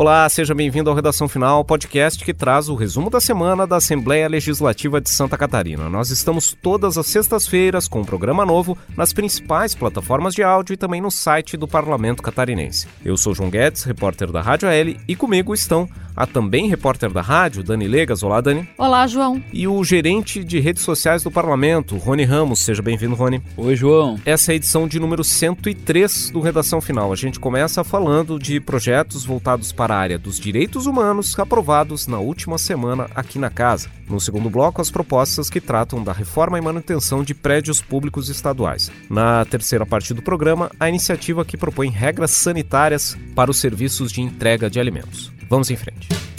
Olá, seja bem-vindo ao Redação Final, podcast que traz o resumo da semana da Assembleia Legislativa de Santa Catarina. Nós estamos todas as sextas-feiras com um programa novo nas principais plataformas de áudio e também no site do Parlamento Catarinense. Eu sou João Guedes, repórter da Rádio AL, e comigo estão a também repórter da rádio, Dani Legas. Olá, Dani. Olá, João. E o gerente de redes sociais do Parlamento, Rony Ramos. Seja bem-vindo, Rony. Oi, João. Essa é a edição de número 103 do Redação Final. A gente começa falando de projetos voltados para a área dos direitos humanos aprovados na última semana aqui na casa. No segundo bloco, as propostas que tratam da reforma e manutenção de prédios públicos estaduais. Na terceira parte do programa, a iniciativa que propõe regras sanitárias para os serviços de entrega de alimentos. Vamos em frente.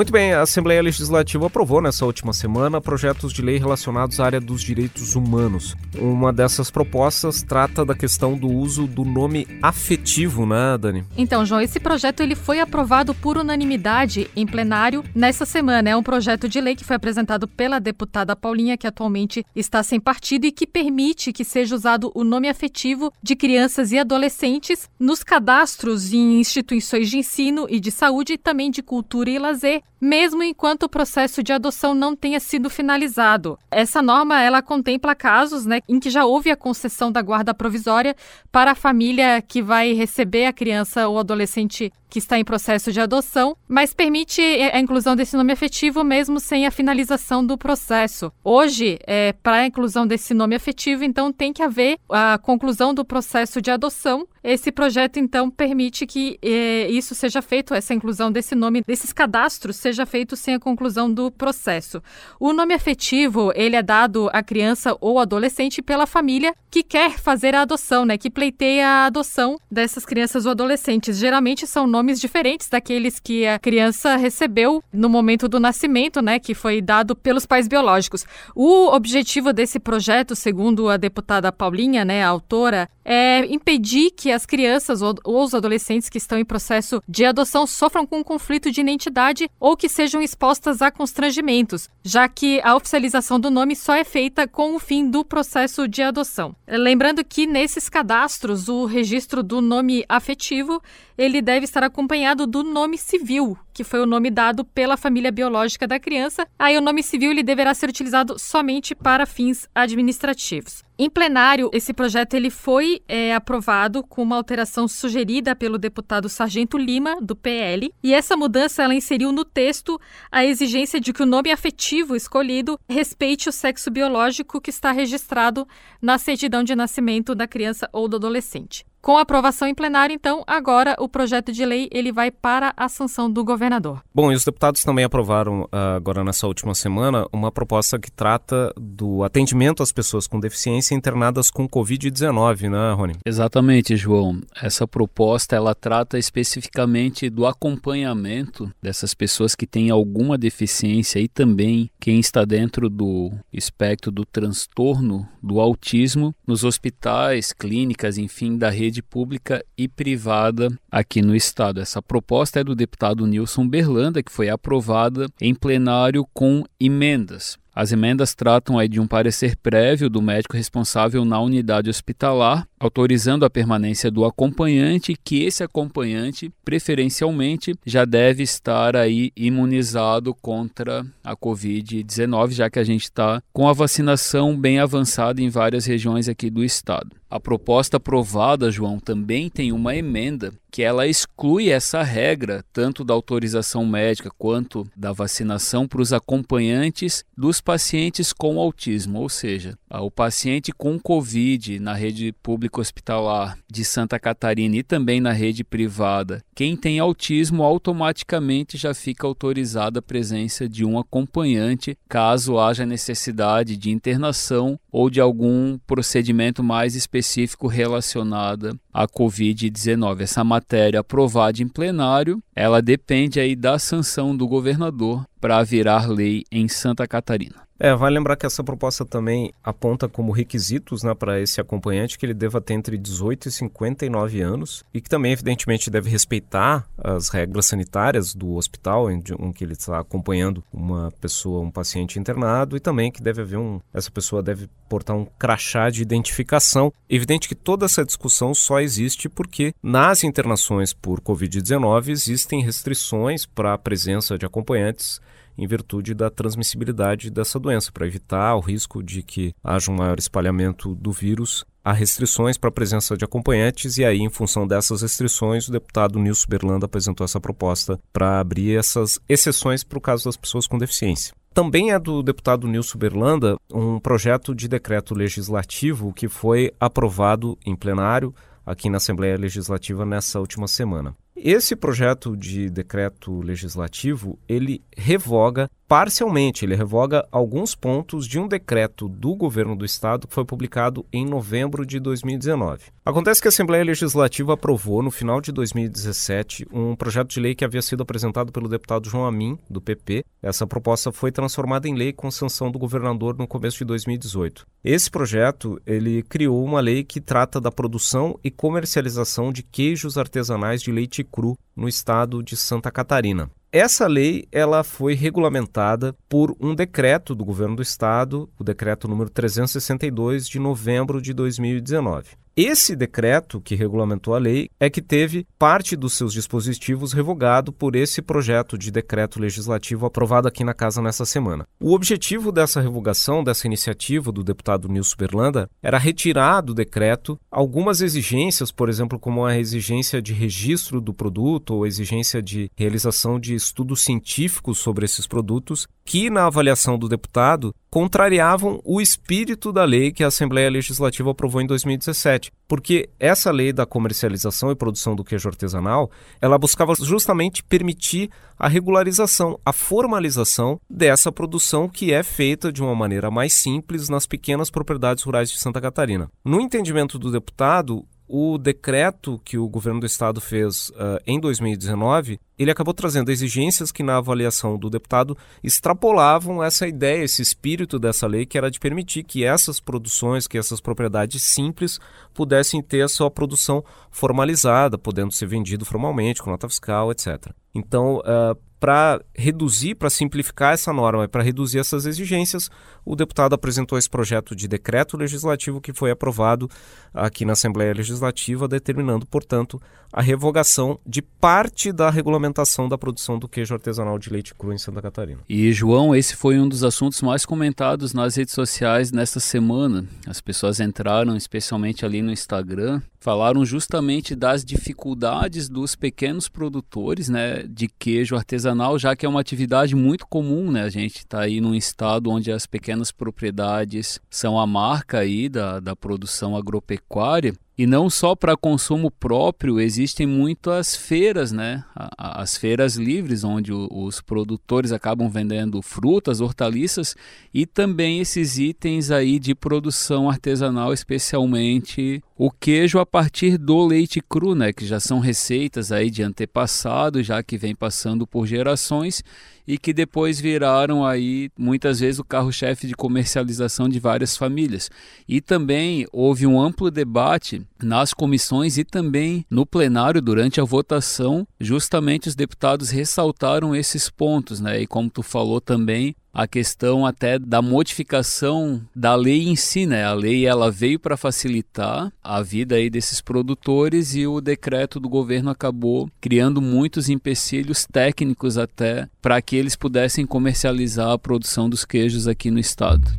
Muito bem, a Assembleia Legislativa aprovou nessa última semana projetos de lei relacionados à área dos direitos humanos. Uma dessas propostas trata da questão do uso do nome afetivo, né, Dani? Então, João, esse projeto ele foi aprovado por unanimidade em plenário nessa semana. É um projeto de lei que foi apresentado pela deputada Paulinha, que atualmente está sem partido e que permite que seja usado o nome afetivo de crianças e adolescentes nos cadastros em instituições de ensino e de saúde e também de cultura e lazer mesmo enquanto o processo de adoção não tenha sido finalizado. Essa norma ela contempla casos né, em que já houve a concessão da guarda provisória para a família que vai receber a criança ou adolescente que está em processo de adoção, mas permite a inclusão desse nome afetivo mesmo sem a finalização do processo. Hoje, é, para a inclusão desse nome afetivo, então tem que haver a conclusão do processo de adoção. Esse projeto, então, permite que é, isso seja feito, essa inclusão desse nome, desses cadastros, seja feito sem a conclusão do processo. O nome afetivo, ele é dado à criança ou adolescente pela família que quer fazer a adoção, né, que pleiteia a adoção dessas crianças ou adolescentes. Geralmente são nomes nomes diferentes daqueles que a criança recebeu no momento do nascimento, né, que foi dado pelos pais biológicos. O objetivo desse projeto, segundo a deputada Paulinha, né, a autora, é impedir que as crianças ou, os adolescentes que estão em processo de adoção sofram com um conflito de identidade ou que sejam expostas a constrangimentos, já que a oficialização do nome só é feita com o fim do processo de adoção. Lembrando que nesses cadastros o registro do nome afetivo ele deve estar acompanhado do nome civil, que foi o nome dado pela família biológica da criança. Aí o nome civil ele deverá ser utilizado somente para fins administrativos. Em plenário, esse projeto ele foi é, aprovado com uma alteração sugerida pelo deputado Sargento Lima, do PL, e essa mudança ela inseriu no texto a exigência de que o nome afetivo escolhido respeite o sexo biológico que está registrado na certidão de nascimento da criança ou do adolescente. Com aprovação em plenário, então, agora o projeto de lei ele vai para a sanção do governador. Bom, e os deputados também aprovaram ah, agora nessa última semana uma proposta que trata do atendimento às pessoas com deficiência internadas com COVID-19, né, Rony? Exatamente, João. Essa proposta ela trata especificamente do acompanhamento dessas pessoas que têm alguma deficiência e também quem está dentro do espectro do transtorno do autismo nos hospitais, clínicas, enfim, da rede rede pública e privada aqui no estado. Essa proposta é do deputado Nilson Berlanda, que foi aprovada em plenário com emendas. As emendas tratam aí de um parecer prévio do médico responsável na unidade hospitalar, autorizando a permanência do acompanhante, que esse acompanhante, preferencialmente, já deve estar aí imunizado contra a Covid-19, já que a gente está com a vacinação bem avançada em várias regiões aqui do estado. A proposta aprovada, João, também tem uma emenda que ela exclui essa regra, tanto da autorização médica quanto da vacinação para os acompanhantes dos pacientes com autismo, ou seja, o paciente com Covid na rede pública hospitalar de Santa Catarina e também na rede privada, quem tem autismo automaticamente já fica autorizada a presença de um acompanhante caso haja necessidade de internação ou de algum procedimento mais específico relacionado à Covid-19. Essa matéria aprovada em plenário, ela depende aí da sanção do governador para virar lei em Santa Catarina. É, vai lembrar que essa proposta também aponta como requisitos né, para esse acompanhante que ele deva ter entre 18 e 59 anos e que também, evidentemente, deve respeitar as regras sanitárias do hospital em que ele está acompanhando uma pessoa, um paciente internado e também que deve haver um. Essa pessoa deve portar um crachá de identificação. Evidente que toda essa discussão só existe porque nas internações por Covid-19 existem restrições para a presença de acompanhantes em virtude da transmissibilidade dessa doença, para evitar o risco de que haja um maior espalhamento do vírus. Há restrições para a presença de acompanhantes, e aí, em função dessas restrições, o deputado Nilson Berlanda apresentou essa proposta para abrir essas exceções para o caso das pessoas com deficiência. Também é do deputado Nilson Berlanda um projeto de decreto legislativo que foi aprovado em plenário aqui na Assembleia Legislativa nessa última semana. Esse projeto de decreto legislativo, ele revoga parcialmente, ele revoga alguns pontos de um decreto do governo do estado que foi publicado em novembro de 2019. Acontece que a Assembleia Legislativa aprovou no final de 2017 um projeto de lei que havia sido apresentado pelo deputado João Amin, do PP. Essa proposta foi transformada em lei com sanção do governador no começo de 2018. Esse projeto, ele criou uma lei que trata da produção e comercialização de queijos artesanais de leite cru no estado de Santa Catarina. Essa lei ela foi regulamentada por um decreto do governo do estado, o decreto número 362 de novembro de 2019. Esse decreto que regulamentou a lei é que teve parte dos seus dispositivos revogado por esse projeto de decreto legislativo aprovado aqui na casa nessa semana. O objetivo dessa revogação, dessa iniciativa do deputado Nilson Berlanda, era retirar do decreto algumas exigências, por exemplo, como a exigência de registro do produto ou a exigência de realização de estudos científicos sobre esses produtos, que na avaliação do deputado contrariavam o espírito da lei que a Assembleia Legislativa aprovou em 2017, porque essa lei da comercialização e produção do queijo artesanal, ela buscava justamente permitir a regularização, a formalização dessa produção que é feita de uma maneira mais simples nas pequenas propriedades rurais de Santa Catarina. No entendimento do deputado, o decreto que o governo do estado fez uh, em 2019, ele acabou trazendo exigências que na avaliação do deputado extrapolavam essa ideia, esse espírito dessa lei, que era de permitir que essas produções, que essas propriedades simples pudessem ter a sua produção formalizada, podendo ser vendido formalmente, com nota fiscal, etc. Então, uh, para reduzir, para simplificar essa norma e para reduzir essas exigências, o deputado apresentou esse projeto de decreto legislativo que foi aprovado aqui na Assembleia Legislativa, determinando, portanto, a revogação de parte da regulamentação da produção do queijo artesanal de leite cru em Santa Catarina. E, João, esse foi um dos assuntos mais comentados nas redes sociais nesta semana. As pessoas entraram, especialmente ali no Instagram, falaram justamente das dificuldades dos pequenos produtores né, de queijo artesanal, já que é uma atividade muito comum. Né? A gente está aí num estado onde as pequenas propriedades são a marca aí da, da produção agropecuária e não só para consumo próprio, existem muitas feiras, né? As feiras livres, onde os produtores acabam vendendo frutas, hortaliças e também esses itens aí de produção artesanal, especialmente o queijo a partir do leite cru, né? Que já são receitas aí de antepassado, já que vem passando por gerações e que depois viraram aí muitas vezes o carro-chefe de comercialização de várias famílias. E também houve um amplo debate nas comissões e também no plenário durante a votação, justamente os deputados ressaltaram esses pontos, né? E como tu falou também, a questão até da modificação da lei em si, né? A lei ela veio para facilitar a vida aí desses produtores e o decreto do governo acabou criando muitos empecilhos técnicos até para que eles pudessem comercializar a produção dos queijos aqui no estado.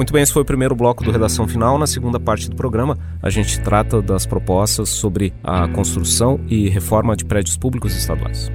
Muito bem, esse foi o primeiro bloco do Redação Final. Na segunda parte do programa, a gente trata das propostas sobre a construção e reforma de prédios públicos estaduais.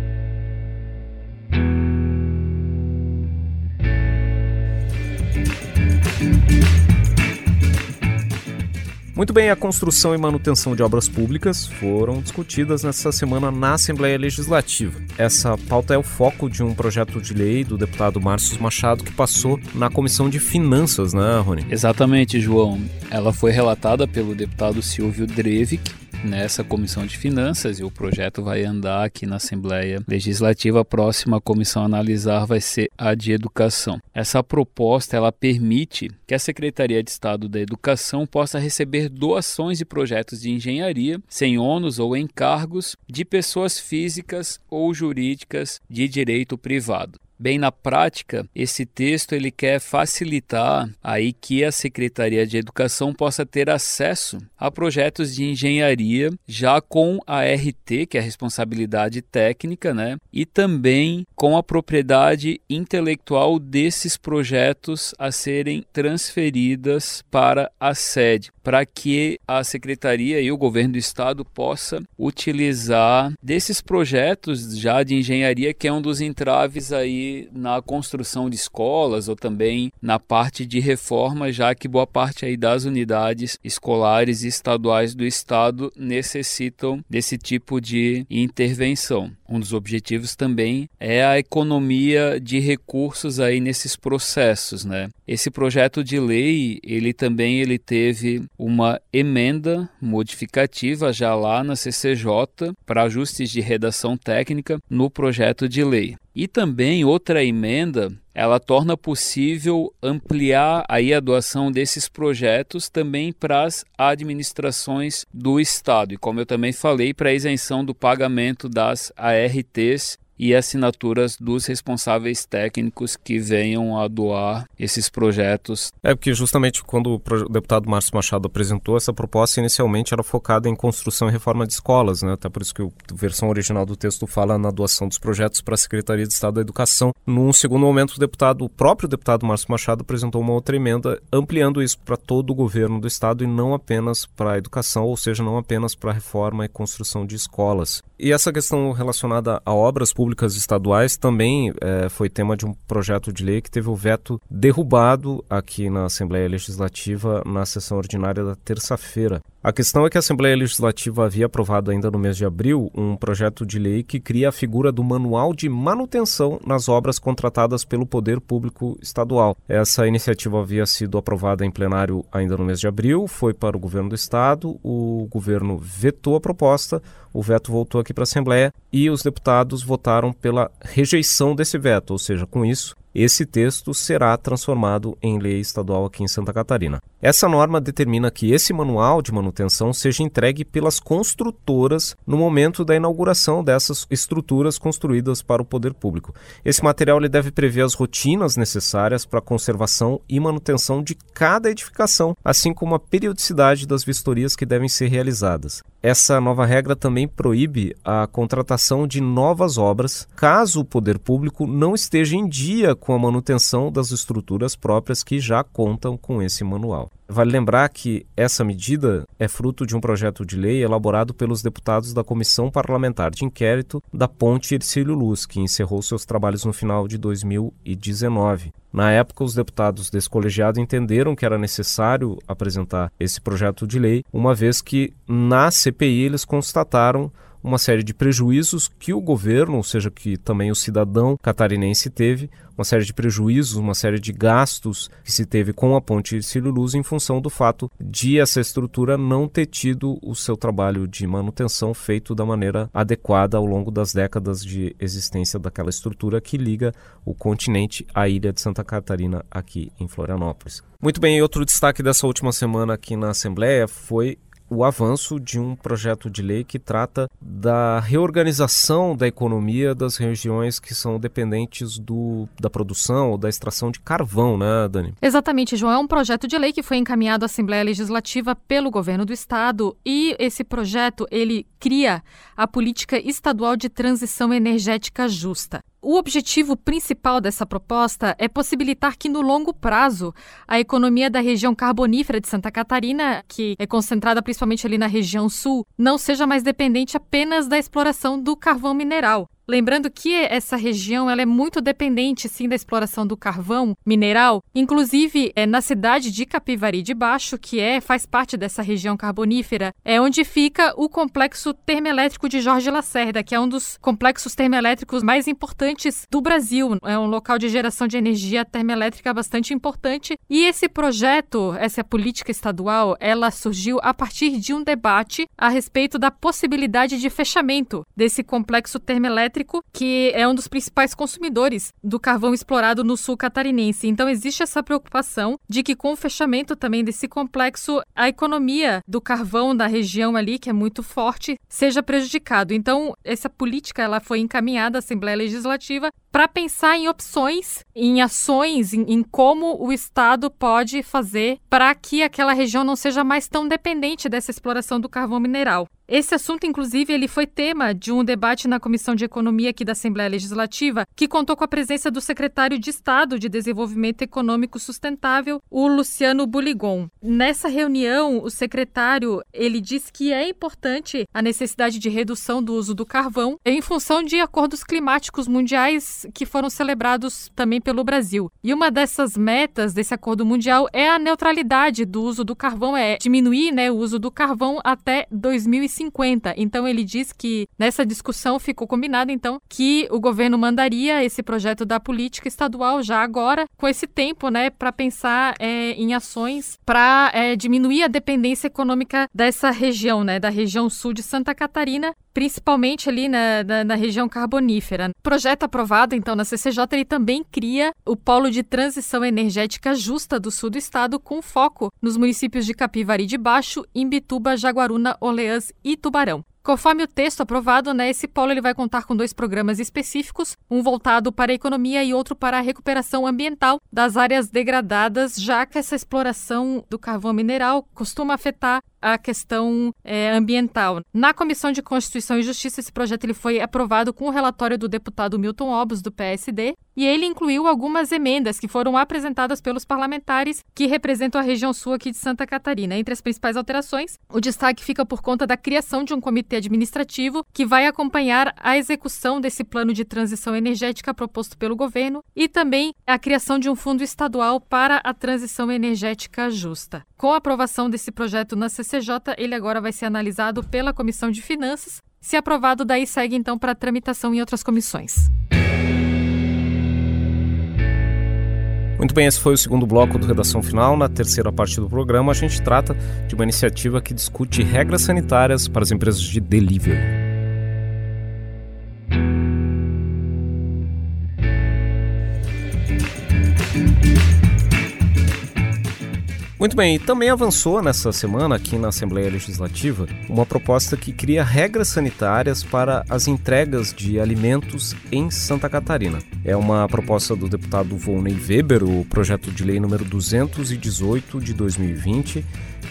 Muito bem, a construção e manutenção de obras públicas foram discutidas nessa semana na Assembleia Legislativa. Essa pauta é o foco de um projeto de lei do deputado Márcio Machado que passou na Comissão de Finanças, né, Rony? Exatamente, João. Ela foi relatada pelo deputado Silvio Drevic nessa comissão de finanças e o projeto vai andar aqui na Assembleia Legislativa. A próxima comissão a analisar vai ser a de educação. Essa proposta ela permite que a Secretaria de Estado da Educação possa receber doações de projetos de engenharia sem ônus ou encargos de pessoas físicas ou jurídicas de direito privado. Bem na prática, esse texto ele quer facilitar aí que a Secretaria de Educação possa ter acesso a projetos de engenharia já com a RT, que é a responsabilidade técnica, né? E também com a propriedade intelectual desses projetos a serem transferidas para a sede, para que a secretaria e o governo do estado possa utilizar desses projetos já de engenharia que é um dos entraves aí na construção de escolas ou também na parte de reforma, já que boa parte aí das unidades escolares e estaduais do estado necessitam desse tipo de intervenção. Um dos objetivos também é a economia de recursos aí nesses processos, né? Esse projeto de lei, ele também ele teve uma emenda modificativa já lá na CCJ para ajustes de redação técnica no projeto de lei. E também outra emenda, ela torna possível ampliar aí a doação desses projetos também para as administrações do Estado. E como eu também falei, para a isenção do pagamento das ARTs e assinaturas dos responsáveis técnicos que venham a doar esses projetos. É porque justamente quando o deputado Márcio Machado apresentou essa proposta, inicialmente era focada em construção e reforma de escolas, né? Até por isso que a versão original do texto fala na doação dos projetos para a Secretaria de Estado da Educação. Num segundo momento, o deputado, o próprio deputado Márcio Machado apresentou uma outra emenda ampliando isso para todo o governo do estado e não apenas para a educação, ou seja, não apenas para a reforma e construção de escolas. E essa questão relacionada a obras públicas estaduais também é, foi tema de um projeto de lei que teve o veto derrubado aqui na Assembleia Legislativa na sessão ordinária da terça-feira. A questão é que a Assembleia Legislativa havia aprovado ainda no mês de abril um projeto de lei que cria a figura do Manual de Manutenção nas obras contratadas pelo Poder Público Estadual. Essa iniciativa havia sido aprovada em plenário ainda no mês de abril, foi para o governo do estado, o governo vetou a proposta, o veto voltou aqui para a Assembleia e os deputados votaram pela rejeição desse veto, ou seja, com isso, esse texto será transformado em lei estadual aqui em Santa Catarina. Essa norma determina que esse manual de manutenção seja entregue pelas construtoras no momento da inauguração dessas estruturas construídas para o poder público. Esse material ele deve prever as rotinas necessárias para a conservação e manutenção de cada edificação, assim como a periodicidade das vistorias que devem ser realizadas. Essa nova regra também proíbe a contratação de novas obras caso o poder público não esteja em dia com a manutenção das estruturas próprias que já contam com esse manual. Vale lembrar que essa medida é fruto de um projeto de lei elaborado pelos deputados da Comissão Parlamentar de Inquérito da Ponte Ercílio Luz, que encerrou seus trabalhos no final de 2019. Na época, os deputados desse colegiado entenderam que era necessário apresentar esse projeto de lei, uma vez que na CPI eles constataram uma série de prejuízos que o governo, ou seja, que também o cidadão catarinense teve, uma série de prejuízos, uma série de gastos que se teve com a ponte Cílio Luz em função do fato de essa estrutura não ter tido o seu trabalho de manutenção feito da maneira adequada ao longo das décadas de existência daquela estrutura que liga o continente à ilha de Santa Catarina aqui em Florianópolis. Muito bem, e outro destaque dessa última semana aqui na Assembleia foi o avanço de um projeto de lei que trata da reorganização da economia das regiões que são dependentes do, da produção ou da extração de carvão, né, Dani? Exatamente, João. É um projeto de lei que foi encaminhado à Assembleia Legislativa pelo governo do estado e esse projeto ele cria a política estadual de transição energética justa. O objetivo principal dessa proposta é possibilitar que, no longo prazo, a economia da região carbonífera de Santa Catarina, que é concentrada principalmente ali na região sul, não seja mais dependente apenas da exploração do carvão mineral. Lembrando que essa região ela é muito dependente, sim, da exploração do carvão mineral. Inclusive, é na cidade de Capivari de Baixo, que é faz parte dessa região carbonífera, é onde fica o complexo termoelétrico de Jorge Lacerda, que é um dos complexos termoelétricos mais importantes do Brasil. É um local de geração de energia termoelétrica bastante importante. E esse projeto, essa política estadual, ela surgiu a partir de um debate a respeito da possibilidade de fechamento desse complexo termoelétrico, que é um dos principais consumidores do carvão explorado no sul catarinense. Então existe essa preocupação de que com o fechamento também desse complexo, a economia do carvão da região ali, que é muito forte, seja prejudicado. Então essa política ela foi encaminhada à Assembleia Legislativa para pensar em opções, em ações, em, em, como o Estado pode fazer para que aquela região não seja mais tão dependente dessa exploração do carvão mineral. Esse assunto, inclusive, ele foi tema de um debate na Comissão de Economia aqui da Assembleia Legislativa, que contou com a presença do secretário de Estado de Desenvolvimento Econômico Sustentável, o Luciano Buligon. Nessa reunião, o secretário ele disse que é importante a necessidade de redução do uso do carvão em função de acordos climáticos mundiais que foram celebrados também pelo Brasil. E uma dessas metas desse acordo mundial é a neutralidade do uso do carvão, é diminuir né, o uso do carvão até 2050. 2050. Então ele diz que nessa discussão ficou combinado então que o governo mandaria esse projeto da política estadual já agora com esse tempo, né, para pensar é, em ações para é, diminuir a dependência econômica dessa região, né, da região sul de Santa Catarina principalmente ali na, na, na, região carbonífera. O projeto aprovado, então, na CCJ, ele também cria o Polo de Transição Energética Justa do sul do estado, com foco nos municípios de Capivari de Baixo, Imbituba, Jaguaruna, Orleans e Tubarão. Conforme o texto aprovado, né, esse polo ele vai contar com dois programas específicos, um voltado para a economia e outro para a recuperação ambiental das áreas degradadas, já que essa exploração do carvão mineral costuma afetar a questão é, ambiental. Na Comissão de Constituição e Justiça, esse projeto ele foi aprovado com o relatório do deputado Milton Obos, do PSD, e ele incluiu algumas emendas que foram apresentadas pelos parlamentares que representam a região sul aqui de Santa Catarina. Entre as principais alterações, o destaque fica por conta da criação de um comitê administrativo que vai acompanhar a execução desse plano de transição energética proposto pelo governo e também a criação de um fundo estadual para a transição energética justa. Com a aprovação desse projeto na CCJ, ele agora vai ser analisado pela Comissão de Finanças. Se aprovado, daí segue então para tramitação em outras comissões. Muito bem, esse foi o segundo bloco do Redação Final. Na terceira parte do programa, a gente trata de uma iniciativa que discute regras sanitárias para as empresas de delivery. Muito bem, e também avançou nessa semana aqui na Assembleia Legislativa uma proposta que cria regras sanitárias para as entregas de alimentos em Santa Catarina. É uma proposta do deputado Volney Weber, o projeto de lei número 218 de 2020,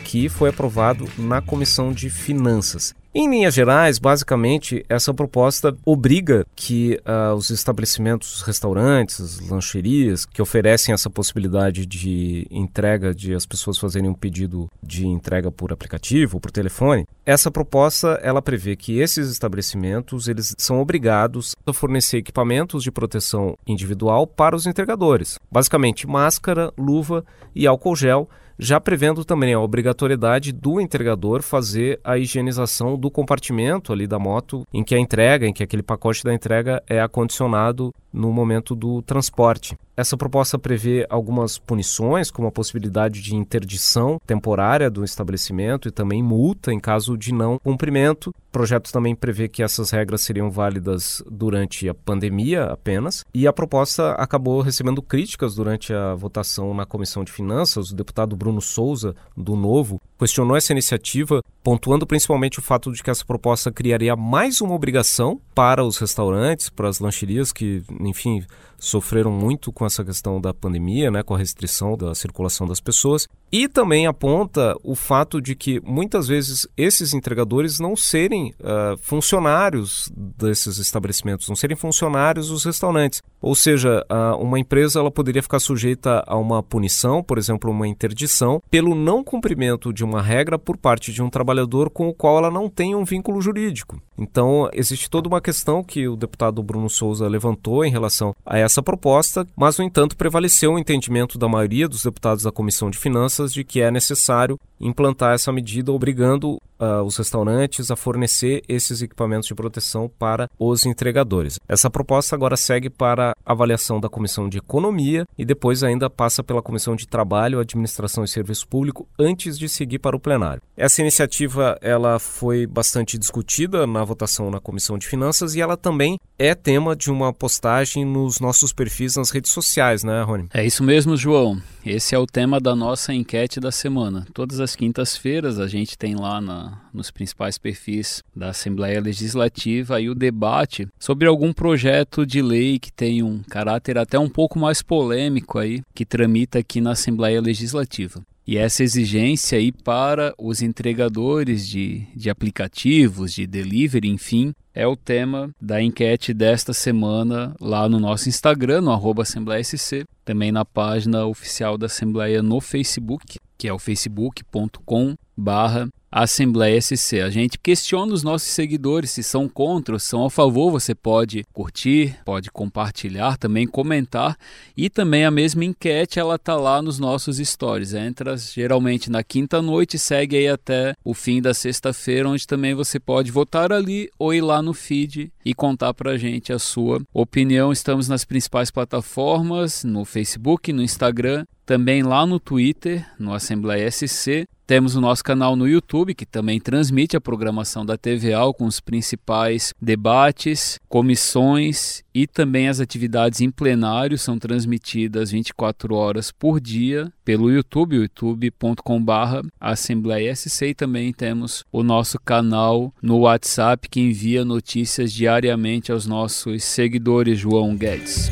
que foi aprovado na Comissão de Finanças. Em linhas gerais, basicamente, essa proposta obriga que uh, os estabelecimentos, restaurantes, lancherias, que oferecem essa possibilidade de entrega, de as pessoas fazerem um pedido de entrega por aplicativo ou por telefone, essa proposta ela prevê que esses estabelecimentos eles são obrigados a fornecer equipamentos de proteção individual para os entregadores, basicamente máscara, luva e álcool gel já prevendo também a obrigatoriedade do entregador fazer a higienização do compartimento ali da moto em que a entrega, em que aquele pacote da entrega é acondicionado no momento do transporte. Essa proposta prevê algumas punições, como a possibilidade de interdição temporária do estabelecimento e também multa em caso de não cumprimento. O projeto também prevê que essas regras seriam válidas durante a pandemia apenas. E a proposta acabou recebendo críticas durante a votação na Comissão de Finanças. O deputado Bruno Souza, do Novo, questionou essa iniciativa, pontuando principalmente o fato de que essa proposta criaria mais uma obrigação para os restaurantes, para as lancherias que, enfim, sofreram muito com essa questão da pandemia, né, com a restrição da circulação das pessoas, e também aponta o fato de que muitas vezes esses entregadores não serem uh, funcionários desses estabelecimentos, não serem funcionários dos restaurantes. Ou seja, uh, uma empresa ela poderia ficar sujeita a uma punição, por exemplo, uma interdição, pelo não cumprimento de uma regra por parte de um trabalhador com o qual ela não tem um vínculo jurídico. Então, existe toda uma questão que o deputado Bruno Souza levantou em relação a essa proposta, mas, no entanto, prevaleceu o entendimento da maioria dos deputados da Comissão de Finanças de que é necessário implantar essa medida, obrigando uh, os restaurantes a fornecer esses equipamentos de proteção para os entregadores. Essa proposta agora segue para avaliação da Comissão de Economia e depois ainda passa pela Comissão de Trabalho, Administração e Serviço Público antes de seguir para o plenário. Essa iniciativa ela foi bastante discutida na votação na Comissão de Finanças e ela também é tema de uma postagem nos nossos perfis nas redes sociais, né, Rony? É isso mesmo, João. Esse é o tema da nossa enquete da semana. Todas as quintas-feiras a gente tem lá na, nos principais perfis da Assembleia Legislativa aí o debate sobre algum projeto de lei que tem um caráter até um pouco mais polêmico aí, que tramita aqui na Assembleia Legislativa. E essa exigência aí para os entregadores de, de aplicativos, de delivery, enfim, é o tema da enquete desta semana lá no nosso Instagram, no arroba Assembleia SC, também na página oficial da Assembleia no Facebook, que é o facebook.com barra Assembleia SC. A gente questiona os nossos seguidores se são contra ou são a favor. Você pode curtir, pode compartilhar, também comentar. E também a mesma enquete, ela tá lá nos nossos stories. Entra geralmente na quinta noite, segue aí até o fim da sexta-feira, onde também você pode votar ali ou ir lá no feed e contar pra gente a sua opinião. Estamos nas principais plataformas, no Facebook, no Instagram também lá no Twitter, no Assembleia SC. Temos o nosso canal no YouTube, que também transmite a programação da TVA com os principais debates, comissões e também as atividades em plenário são transmitidas 24 horas por dia pelo YouTube, youtube.com.br Assembleia SC. E também temos o nosso canal no WhatsApp que envia notícias diariamente aos nossos seguidores, João Guedes.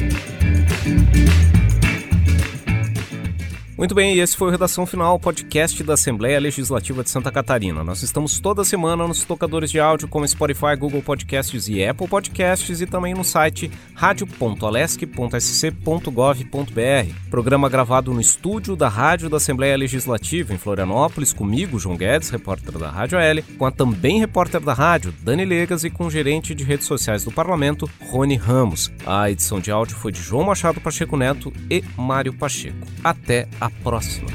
Muito bem, esse foi o Redação Final, podcast da Assembleia Legislativa de Santa Catarina. Nós estamos toda semana nos tocadores de áudio como Spotify, Google Podcasts e Apple Podcasts e também no site radio.alesc.sc.gov.br. Programa gravado no estúdio da Rádio da Assembleia Legislativa em Florianópolis, comigo, João Guedes, repórter da Rádio L, com a também repórter da rádio, Dani Legas, e com o gerente de redes sociais do Parlamento, Rony Ramos. A edição de áudio foi de João Machado Pacheco Neto e Mário Pacheco. Até a القراصنة